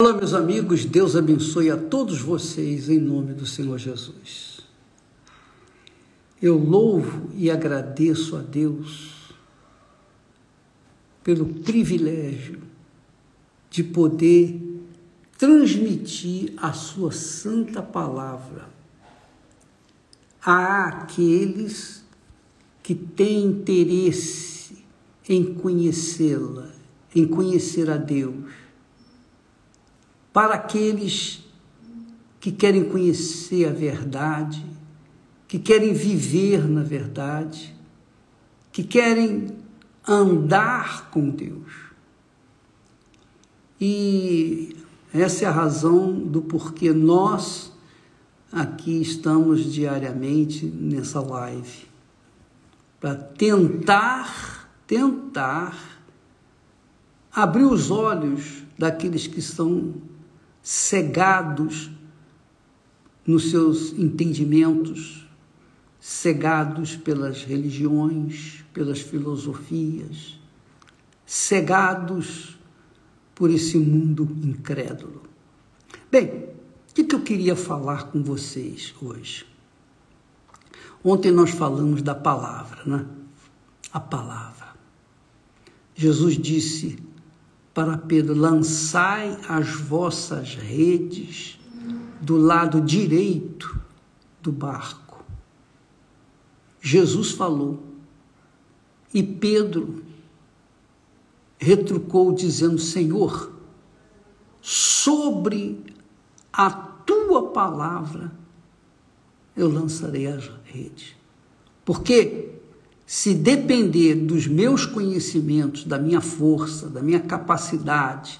Olá, meus amigos, Deus abençoe a todos vocês em nome do Senhor Jesus. Eu louvo e agradeço a Deus pelo privilégio de poder transmitir a Sua santa palavra a aqueles que têm interesse em conhecê-la, em conhecer a Deus para aqueles que querem conhecer a verdade, que querem viver na verdade, que querem andar com Deus. E essa é a razão do porquê nós aqui estamos diariamente nessa live para tentar, tentar abrir os olhos daqueles que estão cegados nos seus entendimentos, cegados pelas religiões, pelas filosofias, cegados por esse mundo incrédulo. Bem, o que, que eu queria falar com vocês hoje? Ontem nós falamos da palavra, né? A palavra. Jesus disse: para Pedro: lançai as vossas redes do lado direito do barco. Jesus falou e Pedro retrucou, dizendo: Senhor, sobre a tua palavra eu lançarei as redes. Porque se depender dos meus conhecimentos, da minha força, da minha capacidade,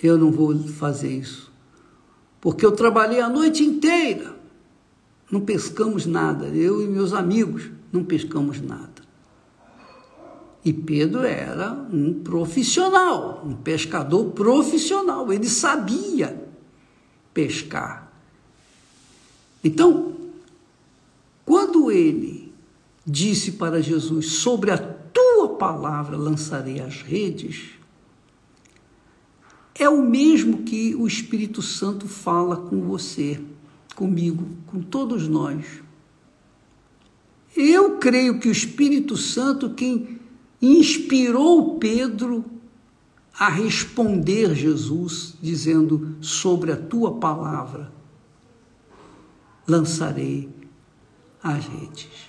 eu não vou fazer isso. Porque eu trabalhei a noite inteira, não pescamos nada, eu e meus amigos não pescamos nada. E Pedro era um profissional, um pescador profissional, ele sabia pescar. Então, quando ele disse para Jesus: Sobre a tua palavra lançarei as redes, é o mesmo que o Espírito Santo fala com você, comigo, com todos nós. Eu creio que o Espírito Santo, quem inspirou Pedro a responder Jesus, dizendo: Sobre a tua palavra lançarei as redes.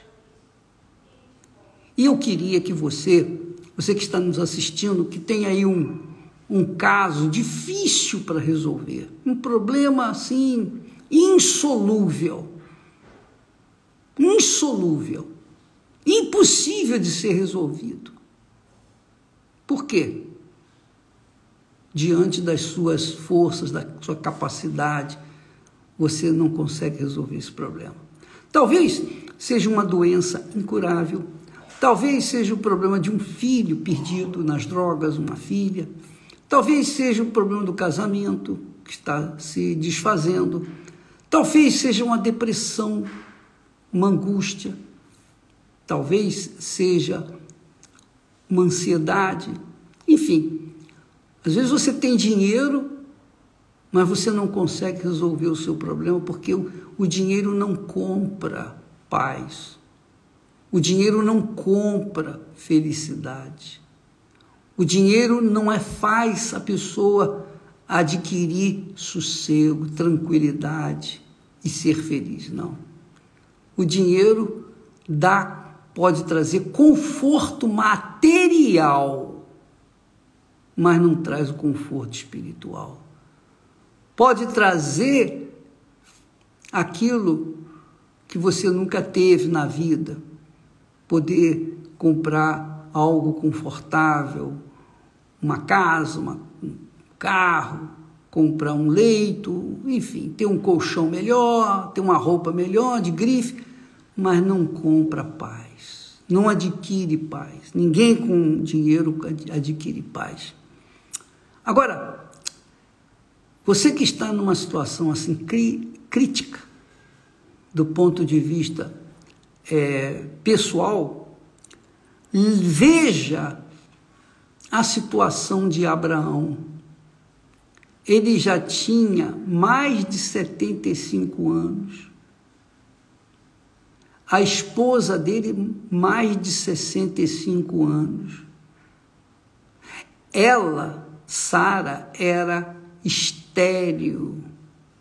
E eu queria que você, você que está nos assistindo, que tem aí um, um caso difícil para resolver, um problema assim insolúvel, insolúvel, impossível de ser resolvido. Por quê? Diante das suas forças, da sua capacidade, você não consegue resolver esse problema. Talvez seja uma doença incurável, Talvez seja o problema de um filho perdido nas drogas, uma filha. Talvez seja o problema do casamento que está se desfazendo. Talvez seja uma depressão, uma angústia. Talvez seja uma ansiedade. Enfim, às vezes você tem dinheiro, mas você não consegue resolver o seu problema porque o, dinheiro não compra paz. O dinheiro não compra felicidade. O dinheiro não é faz a pessoa adquirir sossego, tranquilidade e ser feliz, não. O dinheiro dá pode trazer conforto material, mas não traz o conforto espiritual. Pode trazer aquilo que você nunca teve na vida, poder comprar algo confortável, uma casa, uma, um carro, comprar um leito, enfim, ter um colchão melhor, ter uma roupa melhor, de grife, mas não compra paz, não adquire paz. Ninguém com dinheiro adquire paz. Agora, você que está numa situação assim crítica, do ponto de vista é, pessoal, veja a situação de Abraão. ele já tinha mais de 75 anos. A esposa dele, mais de 65 anos. Ela, Sara, era estéril.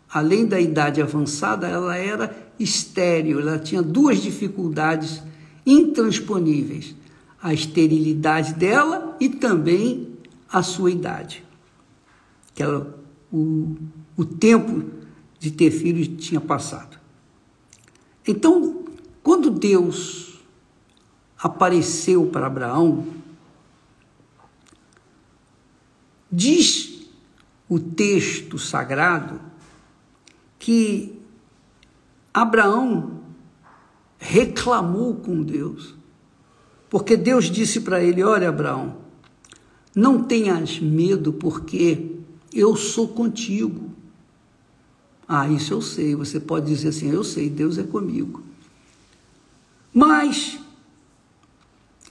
Além da idade avançada, ela era estéril. Ela tinha duas dificuldades intransponíveis: a esterilidade dela e também a sua idade. Que ela, o, o tempo de ter filhos tinha passado. Então, quando Deus apareceu para Abraão, diz o texto sagrado que Abraão reclamou com Deus, porque Deus disse para ele: Olha, Abraão, não tenhas medo, porque eu sou contigo. Ah, isso eu sei. Você pode dizer assim: Eu sei, Deus é comigo. Mas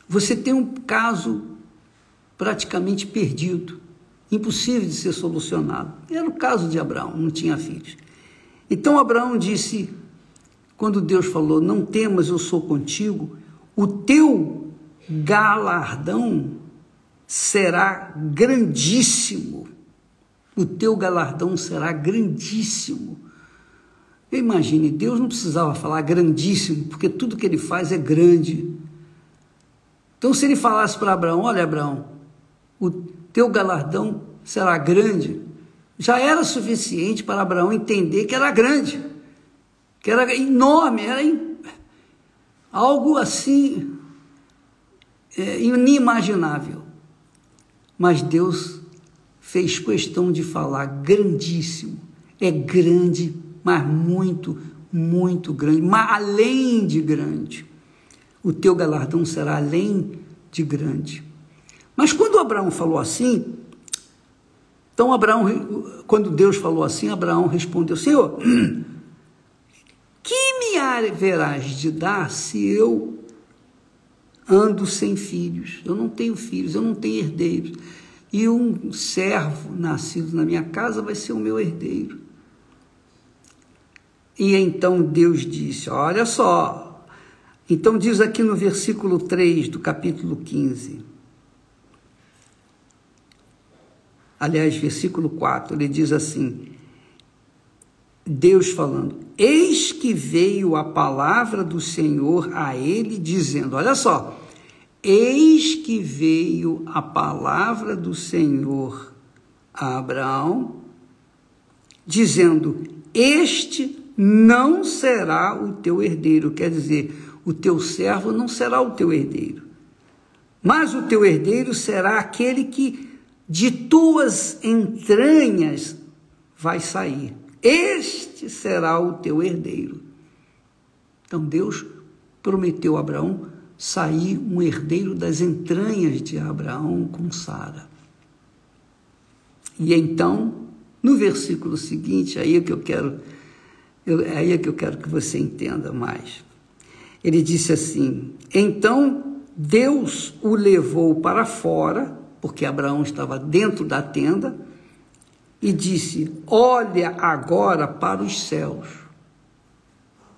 você tem um caso praticamente perdido, impossível de ser solucionado. Era o caso de Abraão, não tinha filhos. Então Abraão disse, quando Deus falou: Não temas, eu sou contigo, o teu galardão será grandíssimo. O teu galardão será grandíssimo. Imagine, Deus não precisava falar grandíssimo, porque tudo que ele faz é grande. Então, se ele falasse para Abraão: Olha, Abraão, o teu galardão será grande, já era suficiente para Abraão entender que era grande, que era enorme, era algo assim é, inimaginável. Mas Deus fez questão de falar grandíssimo, é grande, mas muito, muito grande, mas além de grande. O teu galardão será além de grande. Mas quando Abraão falou assim, então Abraão, quando Deus falou assim, Abraão respondeu: Senhor, que haverás de dar se eu ando sem filhos? Eu não tenho filhos, eu não tenho herdeiros. E um servo nascido na minha casa vai ser o meu herdeiro. E então Deus disse: Olha só. Então diz aqui no versículo 3 do capítulo 15. aliás, versículo 4, ele diz assim: Deus falando, eis que veio a palavra do Senhor a ele, dizendo: Olha só, eis que veio a palavra do Senhor a Abraão, dizendo: Este não será o teu herdeiro, quer dizer, o teu servo não será o teu herdeiro, mas o teu herdeiro será aquele que de tuas entranhas vai sair. Este será o teu herdeiro. Então Deus prometeu a Abraão sair um herdeiro das entranhas de Abraão com Sara. E então, no versículo seguinte, aí é que eu quero, aí é que eu quero que você entenda mais. Ele disse assim: Então Deus o levou para fora porque Abraão estava dentro da tenda, e disse: Olha agora para os céus.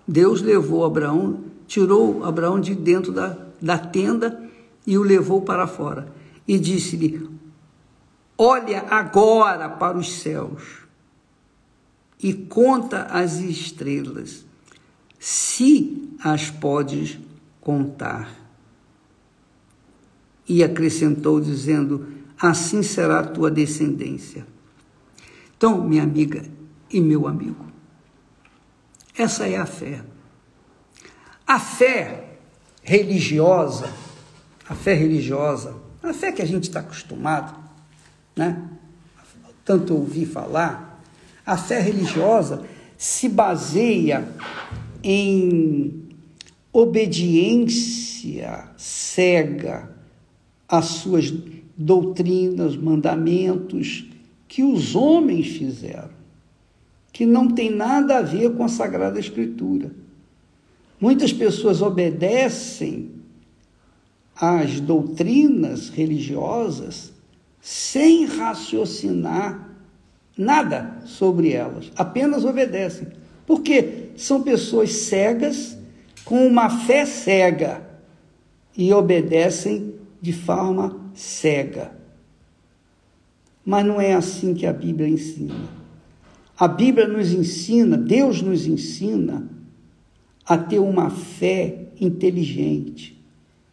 Deus levou Abraão, tirou Abraão de dentro da, da tenda e o levou para fora. E disse-lhe: Olha agora para os céus e conta as estrelas, se as podes contar. E acrescentou, dizendo: Assim será a tua descendência. Então, minha amiga e meu amigo, essa é a fé. A fé religiosa, a fé religiosa, a fé que a gente está acostumado, né? Tanto ouvir falar, a fé religiosa se baseia em obediência cega as suas doutrinas, mandamentos que os homens fizeram, que não tem nada a ver com a Sagrada Escritura. Muitas pessoas obedecem às doutrinas religiosas sem raciocinar nada sobre elas, apenas obedecem. Porque são pessoas cegas com uma fé cega e obedecem de forma cega. Mas não é assim que a Bíblia ensina. A Bíblia nos ensina, Deus nos ensina a ter uma fé inteligente,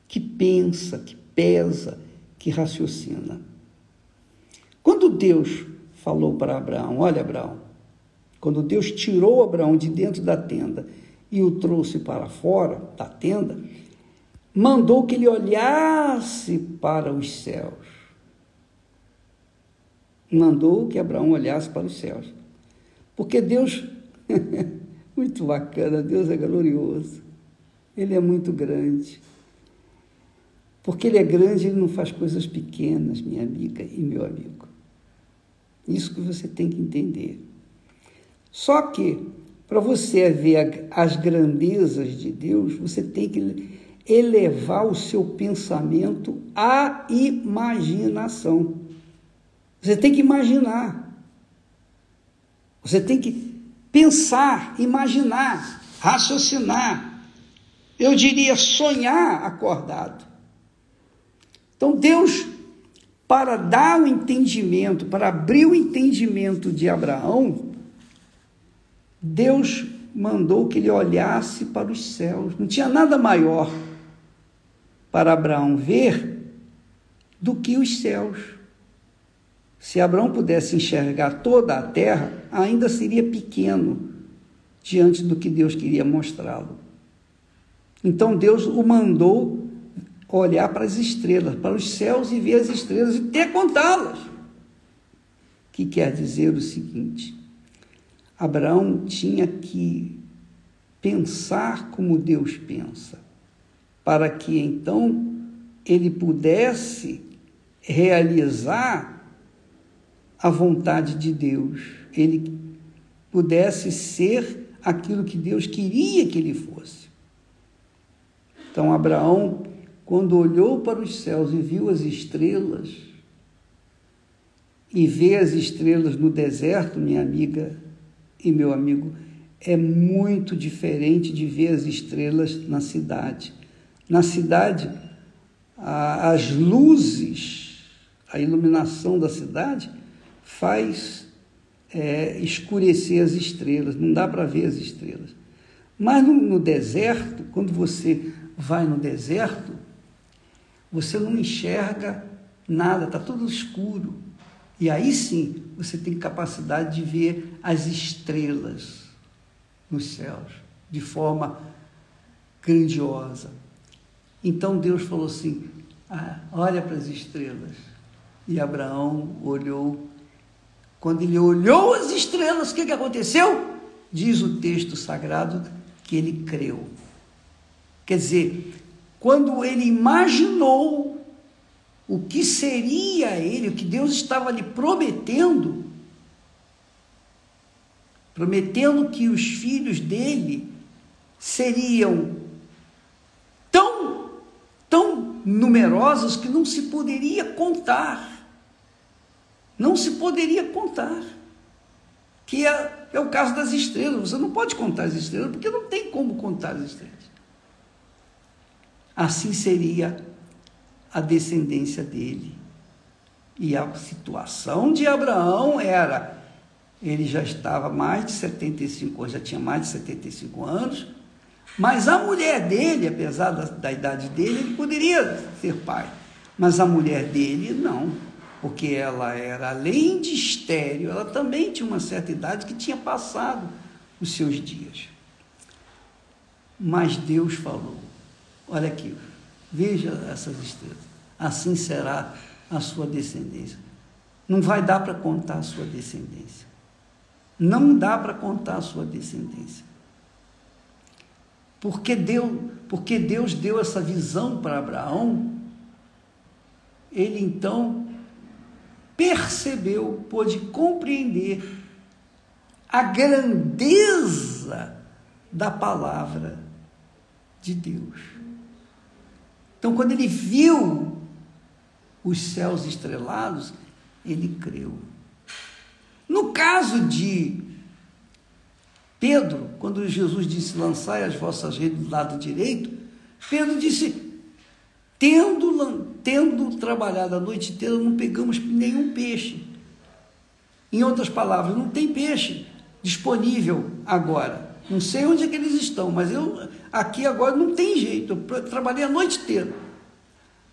que pensa, que pesa, que raciocina. Quando Deus falou para Abraão: Olha, Abraão, quando Deus tirou Abraão de dentro da tenda e o trouxe para fora da tenda, mandou que ele olhasse para os céus. Mandou que Abraão olhasse para os céus. Porque Deus, muito bacana, Deus é glorioso. Ele é muito grande. Porque Ele é grande, Ele não faz coisas pequenas, minha amiga e meu amigo. Isso que você tem que entender. Só que, para você ver as grandezas de Deus, você tem que elevar o seu pensamento à imaginação. Você tem que imaginar. Você tem que pensar, imaginar, raciocinar. Eu diria sonhar acordado. Então Deus para dar o entendimento, para abrir o entendimento de Abraão, Deus mandou que ele olhasse para os céus. Não tinha nada maior para Abraão ver do que os céus. Se Abraão pudesse enxergar toda a terra, ainda seria pequeno diante do que Deus queria mostrá-lo. Então Deus o mandou olhar para as estrelas, para os céus e ver as estrelas e ter contá-las. Que quer dizer o seguinte: Abraão tinha que pensar como Deus pensa, para que então ele pudesse realizar a vontade de Deus, ele pudesse ser aquilo que Deus queria que ele fosse. Então, Abraão quando olhou para os céus e viu as estrelas, e ver as estrelas no deserto, minha amiga e meu amigo, é muito diferente de ver as estrelas na cidade. Na cidade, as luzes, a iluminação da cidade faz é, escurecer as estrelas, não dá para ver as estrelas. Mas no, no deserto, quando você vai no deserto, você não enxerga nada, está tudo escuro. E aí sim você tem capacidade de ver as estrelas nos céus de forma grandiosa. Então Deus falou assim: ah, olha para as estrelas. E Abraão olhou. Quando ele olhou as estrelas, o que, que aconteceu? Diz o texto sagrado que ele creu. Quer dizer, quando ele imaginou o que seria ele, o que Deus estava lhe prometendo, prometendo que os filhos dele seriam tão, tão numerosos que não se poderia contar. Não se poderia contar. Que é, é o caso das estrelas. Você não pode contar as estrelas, porque não tem como contar as estrelas assim seria a descendência dele. E a situação de Abraão era, ele já estava mais de 75 anos, já tinha mais de 75 anos, mas a mulher dele, apesar da, da idade dele, ele poderia ser pai. Mas a mulher dele não, porque ela era, além de estéreo, ela também tinha uma certa idade que tinha passado os seus dias. Mas Deus falou: Olha aqui, veja essas estrelas. Assim será a sua descendência. Não vai dar para contar a sua descendência. Não dá para contar a sua descendência. Porque, deu, porque Deus deu essa visão para Abraão, ele então percebeu, pôde compreender a grandeza da palavra de Deus. Então, quando ele viu os céus estrelados, ele creu. No caso de Pedro, quando Jesus disse: Lançai as vossas redes do lado direito, Pedro disse: Tendo, tendo trabalhado a noite inteira, não pegamos nenhum peixe. Em outras palavras, não tem peixe disponível agora. Não sei onde é que eles estão, mas eu aqui agora não tem jeito. Eu trabalhei a noite inteira.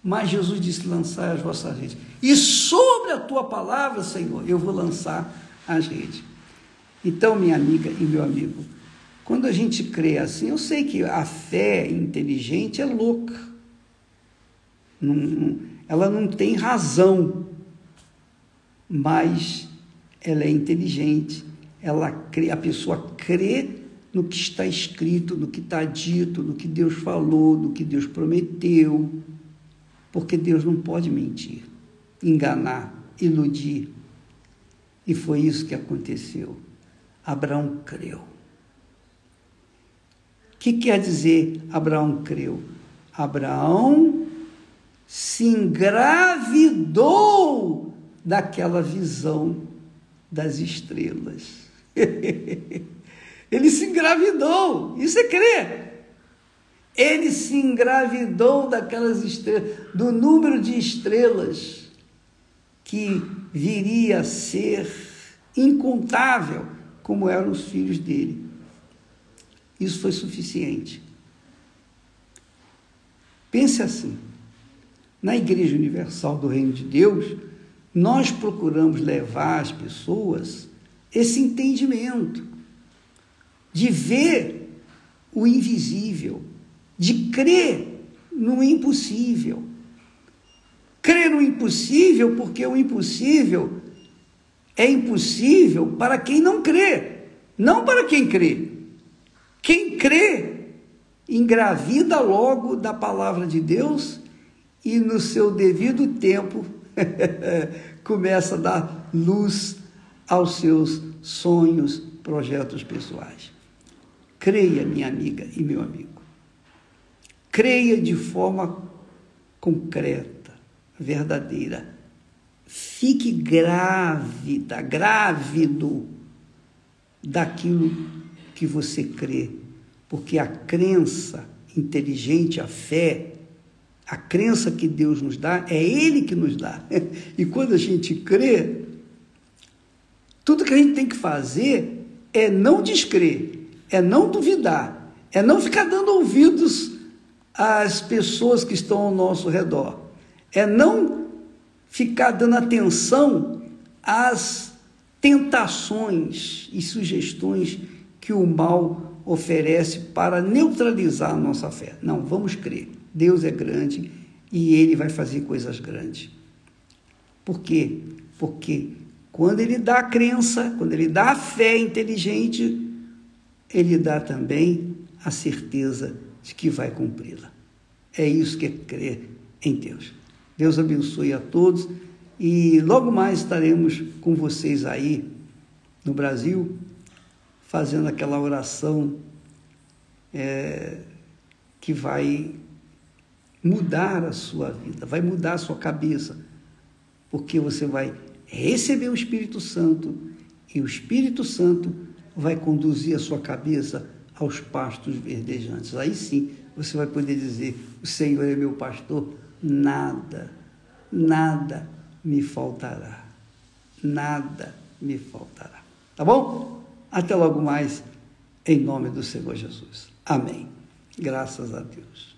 Mas Jesus disse: lançai as vossas redes. E sobre a tua palavra, Senhor, eu vou lançar as redes. Então, minha amiga e meu amigo, quando a gente crê assim, eu sei que a fé inteligente é louca. Não, ela não tem razão, mas ela é inteligente. Ela crê, a pessoa crê no que está escrito, no que está dito, no que Deus falou, no que Deus prometeu, porque Deus não pode mentir, enganar, iludir. E foi isso que aconteceu. Abraão creu. O que quer dizer Abraão creu? Abraão se engravidou daquela visão das estrelas. Ele se engravidou, isso é crer. Ele se engravidou daquelas estrelas, do número de estrelas que viria a ser incontável como eram os filhos dele. Isso foi suficiente. Pense assim: na Igreja Universal do Reino de Deus, nós procuramos levar as pessoas esse entendimento de ver o invisível, de crer no impossível. Crer no impossível porque o impossível é impossível para quem não crê, não para quem crê. Quem crê engravida logo da palavra de Deus e no seu devido tempo começa a dar luz aos seus sonhos, projetos pessoais. Creia, minha amiga e meu amigo. Creia de forma concreta, verdadeira Fique grávida, grávido daquilo que você crê, porque a crença inteligente, a fé, a crença que Deus nos dá, é Ele que nos dá. E quando a gente crê, tudo que a gente tem que fazer é não descrer, é não duvidar, é não ficar dando ouvidos às pessoas que estão ao nosso redor, é não ficar dando atenção às tentações e sugestões que o mal oferece para neutralizar a nossa fé. Não, vamos crer. Deus é grande e ele vai fazer coisas grandes. Por quê? Porque quando ele dá a crença, quando ele dá a fé inteligente, ele dá também a certeza de que vai cumpri-la. É isso que é crer em Deus. Deus abençoe a todos e logo mais estaremos com vocês aí no Brasil, fazendo aquela oração é, que vai mudar a sua vida, vai mudar a sua cabeça, porque você vai receber o Espírito Santo e o Espírito Santo vai conduzir a sua cabeça aos pastos verdejantes. Aí sim você vai poder dizer: O Senhor é meu pastor nada, nada me faltará. Nada me faltará. Tá bom? Até logo mais, em nome do Senhor Jesus. Amém. Graças a Deus.